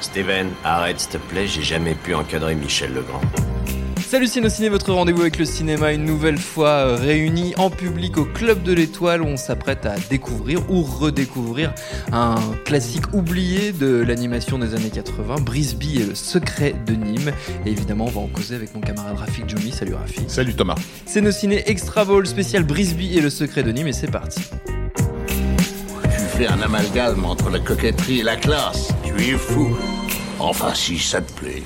Steven, arrête s'il te plaît, j'ai jamais pu encadrer Michel Legrand. Salut Ciné, votre rendez-vous avec le cinéma, une nouvelle fois euh, réuni en public au Club de l'Étoile où on s'apprête à découvrir ou redécouvrir un classique oublié de l'animation des années 80, Brisby et le secret de Nîmes. Et évidemment, on va en causer avec mon camarade Rafik Djoumi. Salut Rafik. Salut Thomas. C'est nos ciné Extra Ball spécial Brisby et le secret de Nîmes et c'est parti. Tu fais un amalgame entre la coquetterie et la classe. Tu es fou. Enfin, si ça te plaît.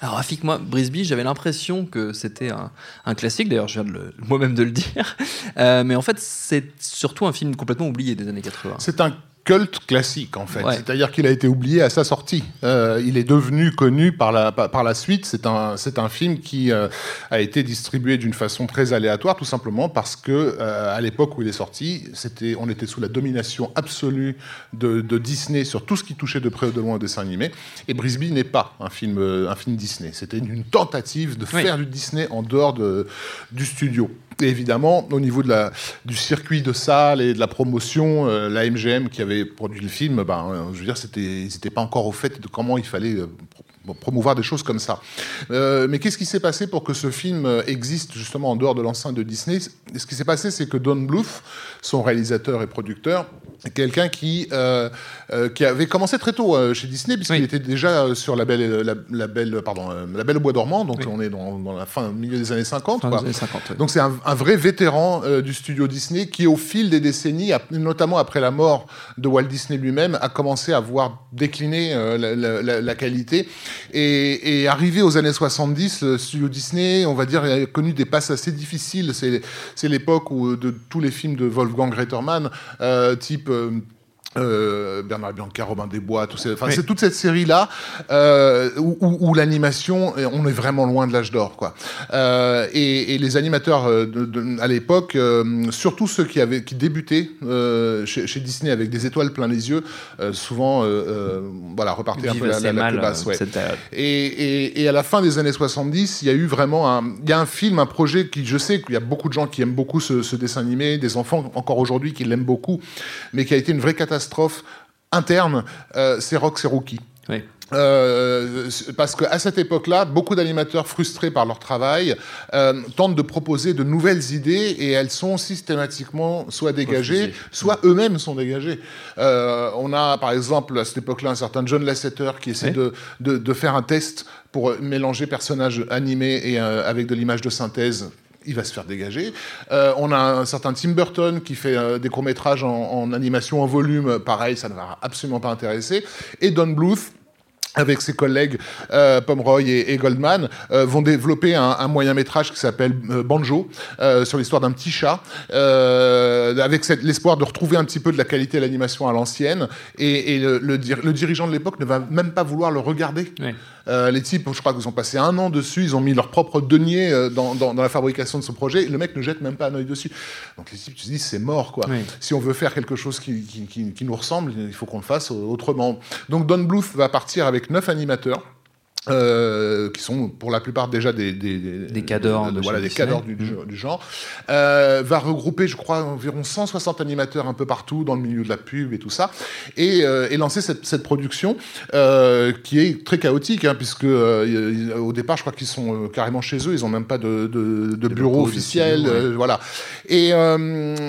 Alors Rafik, moi, Brisby, j'avais l'impression que c'était un, un classique, d'ailleurs je viens de le- moi-même de le dire, Euh, mais en fait c'est surtout un film complètement oublié des années 80. C'est un culte classique en fait, Ouais. c'est-à-dire qu'il a été oublié à sa sortie. Euh, il est devenu connu par la, par la suite. C'est un, c'est un film qui euh, a été distribué d'une façon très aléatoire, tout simplement parce que euh, à l'époque où il est sorti, c'était, on était sous la domination absolue de, de Disney sur tout ce qui touchait de près ou de loin au dessin animé. Et Brisby n'est pas un film, un film Disney. C'était une, une tentative de Oui. faire du Disney en dehors de, du studio. Évidemment, au niveau de la, du circuit de salle et de la promotion, euh, la MGM qui avait produit le film, ben, euh, je veux dire, ils n'étaient pas encore au fait de comment il fallait pro- promouvoir des choses comme ça. Euh, mais qu'est-ce qui s'est passé pour que ce film euh, existe justement en dehors de l'enceinte de Disney? Ce qui s'est passé, c'est que Don Bluth, son réalisateur et producteur, est quelqu'un qui, euh, euh, qui avait commencé très tôt chez Disney, puisqu'il Oui. était déjà sur la belle, la, la belle, pardon, la belle au bois dormant, donc Oui. on est dans, dans la fin, milieu des années 50. Fin quoi. des années 50, ouais. Donc c'est un, un vrai vétéran du studio Disney qui, au fil des décennies, notamment après la mort de Walt Disney lui-même, a commencé à voir décliner la, la- la- la qualité. Et, arrivé aux années 70, le studio Disney, on va dire, a connu des passes assez difficiles. C'est l'époque où de tous les films de Wolfgang Reitermann, euh, type... euh, euh, Bernard Bianca, Robin des Bois, tout ces- enfin, Oui. c'est toute cette série-là euh, où, où- où l'animation, on est vraiment loin de l'âge d'or, quoi. Euh, et, et les animateurs de, de- à l'époque, surtout ceux qui avaient qui débutaient chez, chez Disney avec des étoiles plein les yeux, souvent, voilà, repartaient un peu la, la- la mal plus basse, ouais. Et, et- et à la fin des années 70, il y a eu vraiment un, y a un film, un projet qui, je sais qu'il y a beaucoup de gens qui aiment beaucoup ce, ce dessin animé, des enfants encore aujourd'hui qui l'aiment beaucoup, mais qui a été une vraie catastrophe interne, euh, c'est Rox et Rookie. Oui. Euh, parce qu'à cette époque-là, beaucoup d'animateurs frustrés par leur travail euh, tentent de proposer de nouvelles idées et elles sont systématiquement soit dégagées, soit eux-mêmes sont dégagés. Euh, on a par exemple à cette époque-là un certain John Lasseter qui essaie de, de, de faire un test pour mélanger personnages animés et avec de l'image de synthèse. Il va se faire dégager. Euh, on a un certain Tim Burton qui fait euh, des courts-métrages en, en animation en volume. Pareil, ça ne va absolument pas intéresser. Et Don Bluth, avec ses collègues euh, Pomeroy et, Goldman, vont développer un, moyen métrage qui s'appelle Banjo, sur l'histoire d'un petit chat, avec l'espoir de retrouver un petit peu de la qualité de l'animation à l'ancienne. Et, le, le dirigeant de l'époque ne va même pas vouloir le regarder. Oui. Euh, les types, je crois qu'ils ont passé un an dessus, ils ont mis leur propre denier euh, dans, dans- dans la fabrication de ce projet. Le mec ne jette même pas un œil dessus. Donc les types, tu te dis, c'est mort, quoi. Oui. Si on veut faire quelque chose qui, qui- qui- qui nous ressemble, il faut qu'on le fasse autrement. Donc Don Bluth va partir avec neuf animateurs. Euh, qui sont pour la plupart déjà des des, Des cadors de- de voilà des cadors du, du- du genre. Euh, va regrouper je crois environ 160 animateurs un peu partout dans le milieu de la pub et tout ça et, euh, et lancer cette, cette production euh, qui est très chaotique hein, puisque euh, au départ je crois qu'ils sont carrément chez eux ils ont même pas de, de, de bureau officiel ouais. voilà. Et euh,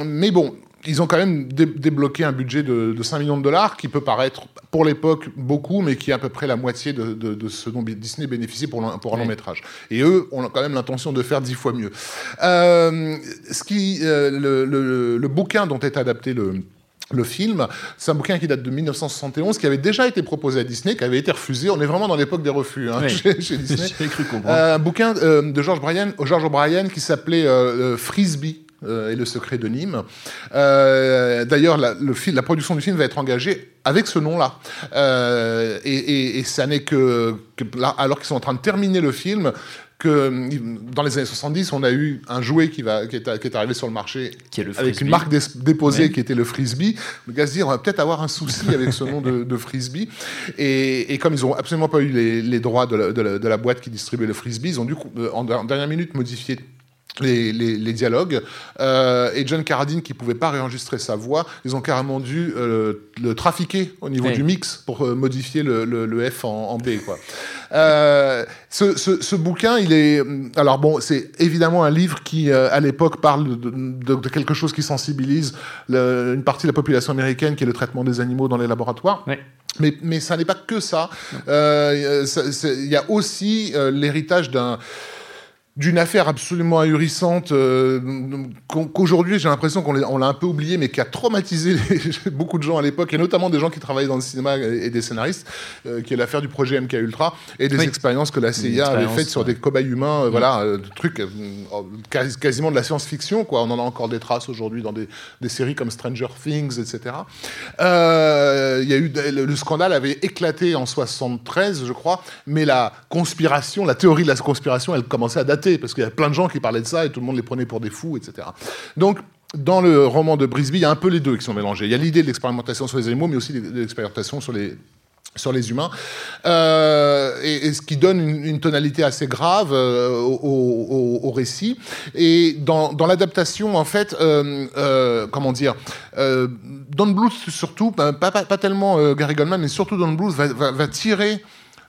mais bon ils ont quand même dé- débloqué un budget de, de 5 millions de dollars, qui peut paraître pour l'époque beaucoup, mais qui est à peu près la moitié de, de- de ce dont Disney bénéficie pour, un long métrage. Et eux ont quand même l'intention de faire 10 fois mieux. Euh, ce qui, euh, le, le- le bouquin dont est adapté le le film, c'est un bouquin qui date de 1971, qui avait déjà été proposé à Disney, qui avait été refusé. On est vraiment dans l'époque des refus hein, Oui. chez, chez Disney. J'ai cru comprendre. Euh, un bouquin euh, de George Bryan, George O'Brien qui s'appelait euh, Frisbee. Euh, et le secret de Nîmes. Euh, D'ailleurs, la, production du film va être engagée avec ce nom-là. Euh, et, et- et ça n'est que, que là, alors qu'ils sont en train de terminer le film, que dans les années 70, on a eu un jouet qui, va, qui, est, qui est arrivé sur le marché Qui est le avec frisbee. une marque dé- déposée Ouais. qui était le frisbee. Le gars se dit, on va peut-être avoir un souci avec ce nom de, de frisbee. Et, et comme ils n'ont absolument pas eu les, les droits de la, de la- de la boîte qui distribuait le frisbee, ils ont dû, en, en dernière minute, modifier les, les- les dialogues. Euh, et John Carradine, qui pouvait pas réenregistrer sa voix, ils ont carrément dû euh, le trafiquer au niveau Oui. du mix pour euh, modifier le, le- le F en, en B. Quoi. Euh, ce, ce- ce bouquin, il est... Alors bon, c'est évidemment un livre qui, euh, à l'époque, parle de, de- de quelque chose qui sensibilise le- une partie de la population américaine, qui est le traitement des animaux dans les laboratoires. Mais, mais ça n'est pas que ça. Euh, Il y a aussi l'héritage d'un d'une affaire absolument ahurissante euh, qu'au- qu'aujourd'hui j'ai l'impression qu'on l'a un peu oublié mais qui a traumatisé les- beaucoup de gens à l'époque et notamment des gens qui travaillaient dans le cinéma et, des scénaristes euh, qui est l'affaire du projet MK Ultra et des Oui. expériences que la CIA avait faites sur des cobayes humains euh, voilà euh, de trucs quasi- quasiment de la science-fiction quoi. On en a encore des traces aujourd'hui dans des, des séries comme Stranger Things etc il y a eu le, le scandale avait éclaté en 73 je crois mais la conspiration la théorie de la conspiration elle commençait à dater parce qu'il y a plein de gens qui parlaient de ça et tout le monde les prenait pour des fous etc donc dans le roman de Brisby, il y a un peu les deux qui sont mélangés. Il y a l'idée de l'expérimentation sur les animaux, mais aussi de l'expérimentation sur les, sur les humains, Euh, et, ce qui donne une, tonalité assez grave euh, au, au- récit. Et dans, l'adaptation, en fait, euh, comment dire, Don Bluth surtout, pas, pas, pas tellement Gary Goldman, mais surtout Don Bluth va, va tirer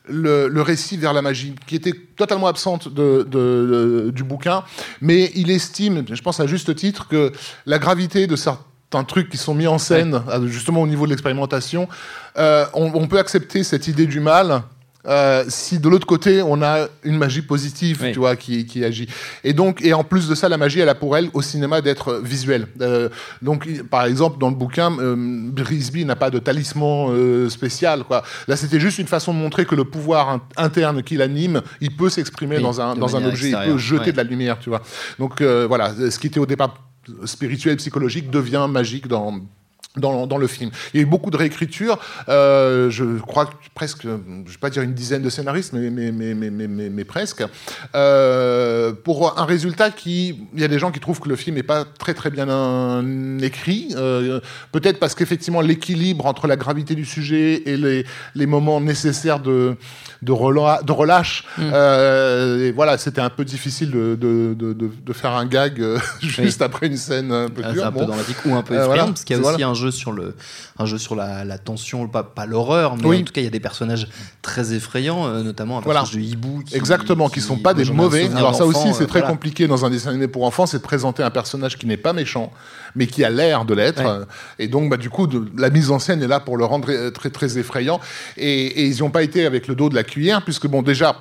le, le récit vers la magie, qui était totalement absente de, de- de- du bouquin, mais il estime, je pense à juste titre, que la gravité de certains trucs qui sont mis en scène, justement au niveau de l'expérimentation, euh, on, on peut accepter cette idée du mal. Euh, si de l'autre côté on a une magie positive, Oui. tu vois, qui, qui agit. Et donc, et en plus de ça, la magie, elle a pour elle au cinéma d'être visuelle. Euh, donc, par exemple, dans le bouquin, euh, Brisby n'a pas de talisman euh, spécial, quoi. Là, c'était juste une façon de montrer que le pouvoir in- interne qui l'anime, il peut s'exprimer Oui, dans un dans un objet, il peut jeter ouais. de la lumière, tu vois. Donc voilà, ce qui était au départ spirituel, psychologique, devient magique dans dans, dans le film. Il y a eu beaucoup de réécriture. Euh, je crois que presque, je ne vais pas dire une dizaine de scénaristes, mais, mais, mais, mais, mais, mais- mais presque. Euh, pour un résultat qui... Il y a des gens qui trouvent que le film n'est pas très très bien euh, écrit. Euh, Peut-être parce qu'effectivement l'équilibre entre la gravité du sujet et les, les moments nécessaires de, de, rela- de relâche, euh, et voilà, c'était un peu difficile de, de, de, faire un gag euh, juste après une scène un peu Ah, dure. un peu Bon. dramatique ou un peu effrayant voilà, parce qu'il y a voilà. aussi un jeu sur le un jeu sur la, la tension pas, pas l'horreur mais Oui. en tout cas il y a des personnages très effrayants euh, notamment un Voilà. personnage de hibou qui, Exactement, qui sont pas des mauvais. Alors ça aussi, c'est euh, très voilà. compliqué dans un dessin animé pour enfants, c'est de présenter un personnage qui n'est pas méchant, mais qui a l'air de l'être. Ouais. Et donc, bah, du coup, de- la mise en scène est là pour le rendre très très effrayant. Et, et ils n'y ont pas été avec le dos de la cuillère, puisque bon, déjà.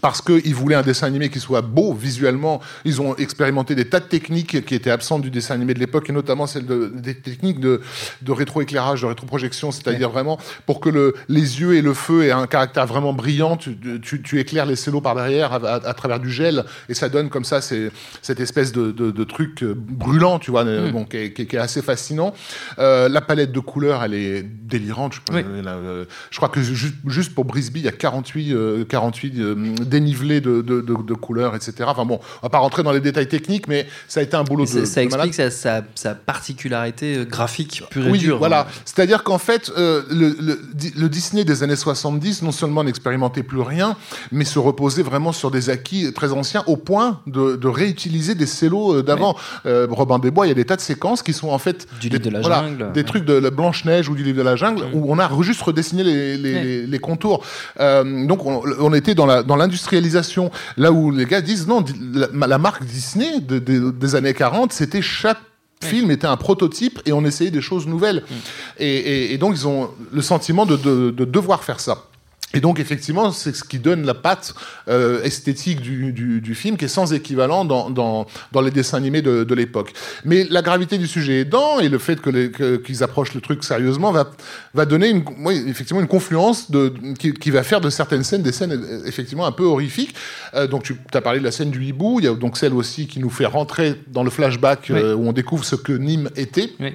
Parce qu'ils voulaient un dessin animé qui soit beau visuellement, ils ont expérimenté des tas de techniques qui étaient absentes du dessin animé de l'époque, et notamment celle de, des techniques de, de rétroéclairage, de rétroprojection, c'est-à-dire vraiment pour que le, les yeux et le feu aient un caractère vraiment brillant, tu, tu, tu éclaires les cellos par derrière à, à- à travers du gel, et ça donne comme ça cette espèce de, truc euh, brûlant, tu vois, bon, qui, est, qui est- qui est assez fascinant. Euh, la palette de couleurs, elle est délirante. Je, Oui. euh, je crois que juste, juste pour Brisby, il y a 48, euh, 48 euh, dénivelés de, de, de- de couleurs, etc. Enfin bon, on va pas rentrer dans les détails techniques, mais ça a été un boulot de, ça explique sa, sa, sa particularité euh, graphique pure et dure voilà. hein. C'est-à-dire qu'en fait, euh, le, le- di- le Disney des années 70, non seulement n'expérimentait plus rien, mais se reposait vraiment sur des acquis très anciens, au point de, réutiliser des cellos euh, d'avant. Euh, Robin des Bois, il y a des tas de séquences qui sont en fait Du des, livre de la voilà, jungle. des trucs de la Blanche-Neige ou du livre de la jungle, où on a juste redessiné les, les, Ouais. les- les contours. Euh, donc on, on était dans la- dans l'industrialisation, là où les gars disent non, la, la marque Disney de- de- des années 40, c'était chaque film était un prototype et on essayait des choses nouvelles. Et, et- et donc, ils ont le sentiment de, de- de devoir faire ça. Et donc, effectivement, c'est ce qui donne la patte euh, esthétique du, du, du film, qui est sans équivalent dans, dans, dans les dessins animés de, de l'époque. Mais la gravité du sujet aidant, et le fait que qu'ils approchent le truc sérieusement, va, va donner une, oui, effectivement une confluence de, qui, qui va faire de certaines scènes des scènes effectivement un peu horrifiques. Euh, donc, tu as parlé de la scène du hibou, il y a donc celle aussi qui nous fait rentrer dans le flashback euh, où on découvre ce que Nîmes était. Oui.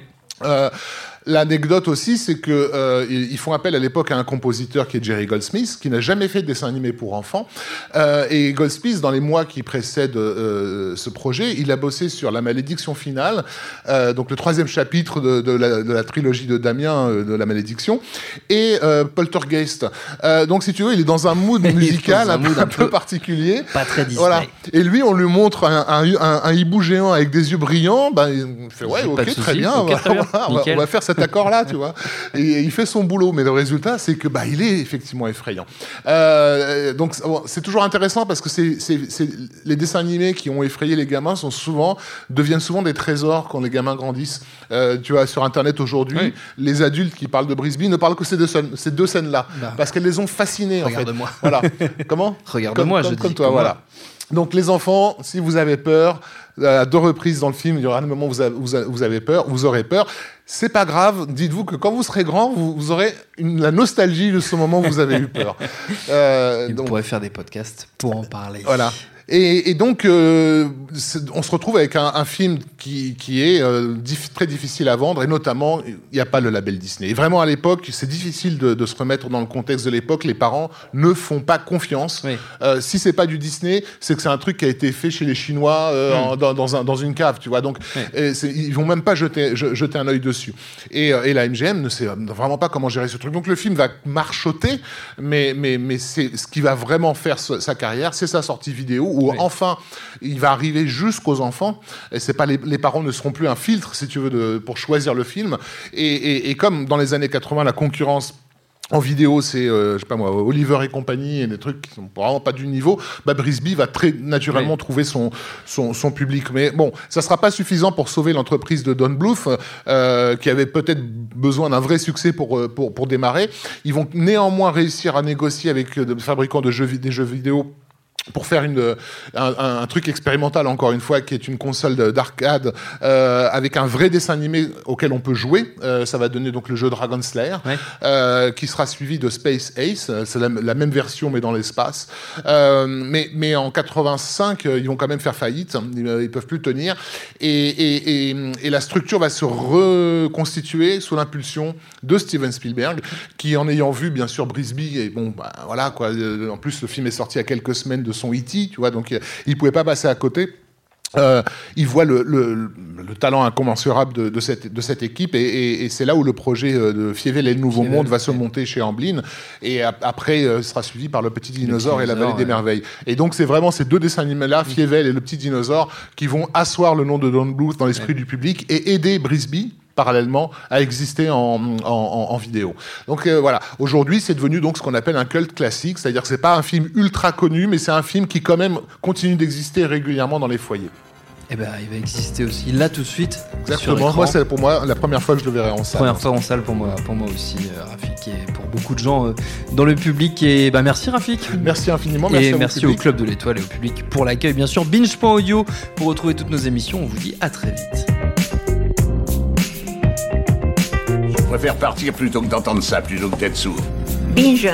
L'anecdote aussi, c'est que euh, ils font appel à l'époque à un compositeur qui est Jerry Goldsmith, qui n'a jamais fait de dessin animé pour enfants. Euh, et Goldsmith, dans les mois qui précèdent euh, ce projet, il a bossé sur La Malédiction finale, donc le troisième chapitre de, de la, de la trilogie de Damien de La Malédiction, et Poltergeist. Donc, si tu veux, il est dans un mood musical un mood un un peu particulier. Pas très Disney. Voilà. Et lui, on lui montre un, un- hibou géant avec des yeux brillants. Ben, il fait ouais, ok, très bien. On, va, très bien. on va- on faire cet accord-là, tu vois. Et il fait son boulot, mais le résultat, c'est que bah, il est effectivement effrayant. Euh, donc, c'est- toujours intéressant parce que c'est, les dessins animés qui ont effrayé les gamins sont souvent deviennent souvent des trésors quand les gamins grandissent. Euh, tu vois, sur Internet aujourd'hui, Oui. les adultes qui parlent de Brisby ne parlent que ces deux, scènes- ces deux scènes-là Bah. parce qu'elles les ont fascinés. Regarde-moi. Voilà. Comment? Regarde-moi, je comme, comme dis, toi, comme voilà. Donc les enfants, si vous avez peur, à deux reprises dans le film, il y aura un moment où vous avez, vous avez- vous avez peur, vous aurez peur. C'est pas grave. Dites-vous que quand vous serez grand, vous, vous aurez une- la nostalgie de ce moment où vous avez eu peur. Euh, donc, pourrait faire des podcasts pour en parler. voilà. Et, et donc, euh, on se retrouve avec un, un film qui, qui est euh, dif- très difficile à vendre, et notamment, il n'y a pas le label Disney. Et vraiment, à l'époque, c'est difficile de, de se remettre dans le contexte de l'époque. Les parents ne font pas confiance. Oui. Euh, si c'est pas du Disney, c'est que c'est un truc qui a été fait chez les Chinois euh, en- dans, dans un- dans une cave, tu vois. Donc, Oui. ils vont même pas jeter, je- jeter un œil dessus. Et, et la MGM ne sait vraiment pas comment gérer ce truc. Donc le film va marchoter, mais, mais, mais c'est ce qui va vraiment faire sa carrière, c'est sa sortie vidéo où Oui. enfin il va arriver jusqu'aux enfants. Et c'est pas les, les parents ne seront plus un filtre, si tu veux, de, pour choisir le film. Et, et- et comme dans les années 80, la concurrence en vidéo, c'est, euh, je sais pas moi, Oliver et compagnie, et des trucs qui sont vraiment pas du niveau, bah, Brisby va très naturellement Oui. trouver son, son, son public. Mais bon, ça sera pas suffisant pour sauver l'entreprise de Don Bluth, euh, qui avait peut-être besoin d'un vrai succès pour, euh, pour, pour démarrer. Ils vont néanmoins réussir à négocier avec des fabricants de jeux, vi- des jeux vidéo pour faire une, un, truc expérimental, encore une fois, qui est une console de- d'arcade euh, avec un vrai dessin animé auquel on peut jouer. Euh, ça va donner donc le jeu Dragon Slayer, Ouais. euh, qui sera suivi de Space Ace. C'est la, la même version, mais dans l'espace. Mais, mais en 85, euh, ils vont quand même faire faillite. Ils, ils peuvent plus tenir. Et, et, et, et la structure va se reconstituer sous l'impulsion de Steven Spielberg, qui, en ayant vu, bien sûr, Brisby, et bon, bah, voilà, quoi. En plus, le film est sorti à quelques semaines de son E.T., tu vois, donc il pouvait pas passer à côté. Euh, il voit le, le- le talent incommensurable de, de cette, de cette équipe et, et- et c'est là où le projet euh, de Fievel et le Nouveau Fievel, Monde va se monter chez Amblin et ap- après euh, sera suivi par le Petit Dinosaure et la Vallée des. Merveilles. Et donc c'est vraiment ces deux dessins animés-là, Fievel et le Petit Dinosaure, qui vont asseoir le nom de Don Bluth dans l'esprit du public et aider Brisby parallèlement à exister en, en, en- en vidéo. Donc euh, voilà, aujourd'hui c'est devenu donc ce qu'on appelle un cult classique, c'est-à-dire que c'est pas un film ultra connu, mais c'est un film qui quand même continue d'exister régulièrement dans les foyers. Eh ben, il va exister aussi là tout de suite. Exactement. Moi, c'est pour moi la première fois que je le verrai en salle. Première fois en salle pour moi, pour moi aussi, euh, Rafik, et pour beaucoup de gens euh, dans le public. Et bah, merci Rafik. Merci infiniment. Merci et à merci au. Club de l'Étoile et au public pour l'accueil. Bien sûr, binge.audio pour retrouver toutes nos émissions. On vous dit à très vite. Je préfère partir plutôt que d'entendre ça, plutôt que d'être sourd. Binge.